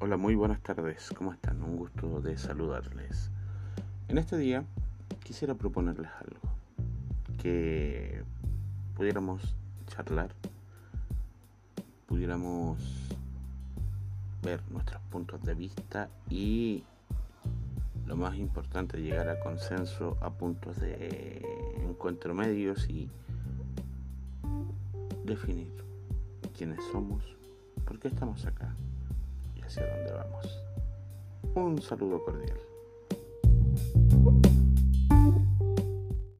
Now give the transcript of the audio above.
Hola, muy buenas tardes. ¿Cómo están? Un gusto de saludarles. En este día quisiera proponerles algo. Que pudiéramos charlar, pudiéramos ver nuestros puntos de vista y lo más importante, llegar a consenso, a puntos de encuentro medios y definir quiénes somos, por qué estamos acá hacia dónde vamos. Un saludo cordial.